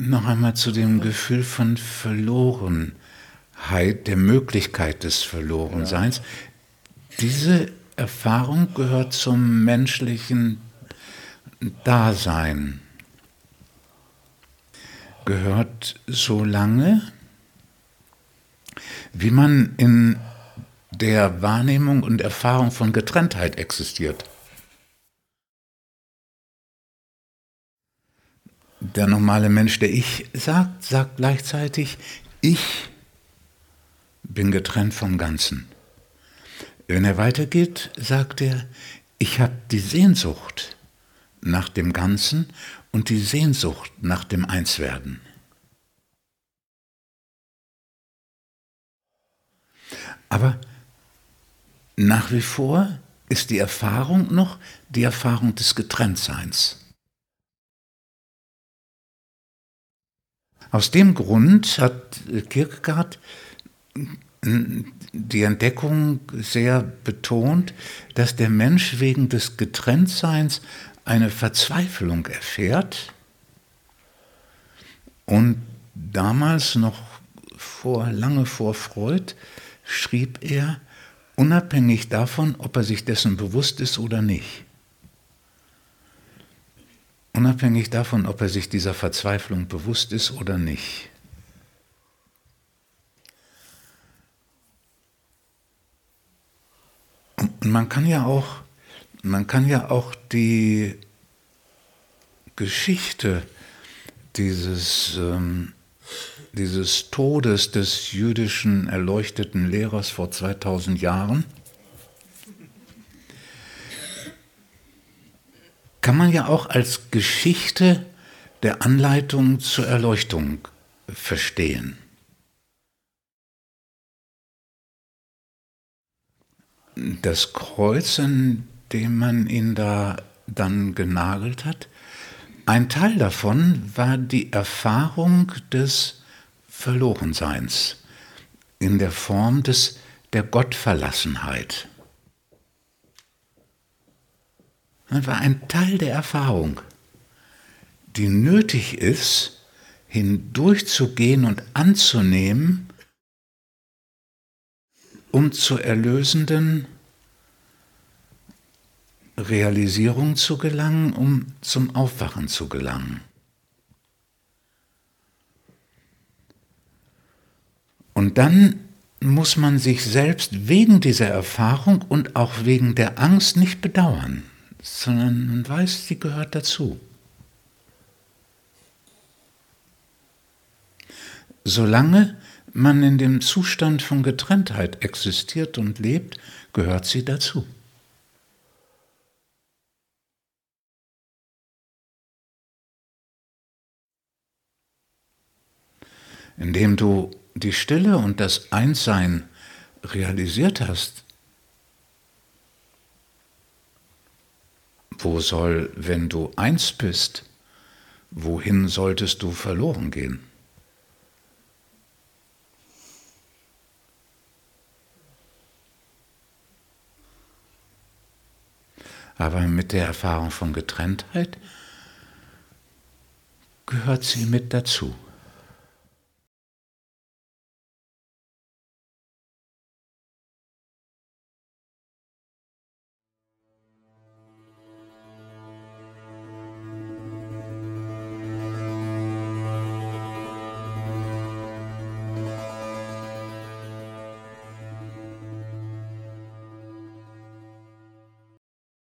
noch einmal zu dem Gefühl von Verlorenheit, der Möglichkeit des Verlorenseins. Ja. Diese Erfahrung gehört zum menschlichen Dasein. Gehört so lange, wie man in der Wahrnehmung und Erfahrung von Getrenntheit existiert. Der normale Mensch, der ich sagt, sagt gleichzeitig, ich bin getrennt vom Ganzen. Wenn er weitergeht, sagt er, ich habe die Sehnsucht nach dem Ganzen und die Sehnsucht nach dem Einswerden. Aber nach wie vor ist die Erfahrung noch die Erfahrung des Getrenntseins. Aus dem Grund hat Kierkegaard die Entdeckung sehr betont, dass der Mensch wegen des Getrenntseins eine Verzweiflung erfährt und damals noch vor, lange vor Freud schrieb er, unabhängig davon, ob er sich dessen bewusst ist oder nicht. Unabhängig davon, ob er sich dieser Verzweiflung bewusst ist oder nicht. Und man kann ja auch, man kann ja auch die Geschichte dieses ähm, dieses Todes des jüdischen erleuchteten Lehrers vor 2000 Jahren, kann man ja auch als Geschichte der Anleitung zur Erleuchtung verstehen. Das Kreuz, an dem man ihn da dann genagelt hat, ein Teil davon war die Erfahrung des Verlorenseins, in der Form des, der Gottverlassenheit. Das war ein Teil der Erfahrung, die nötig ist, hindurchzugehen und anzunehmen, um zur erlösenden Realisierung zu gelangen, um zum Aufwachen zu gelangen. Und dann muss man sich selbst wegen dieser Erfahrung und auch wegen der Angst nicht bedauern, sondern man weiß, sie gehört dazu. Solange man in dem Zustand von Getrenntheit existiert und lebt, gehört sie dazu. Indem du die Stille und das Einssein realisiert hast, wo soll, wenn du eins bist, wohin solltest du verloren gehen? Aber mit der Erfahrung von Getrenntheit gehört sie mit dazu.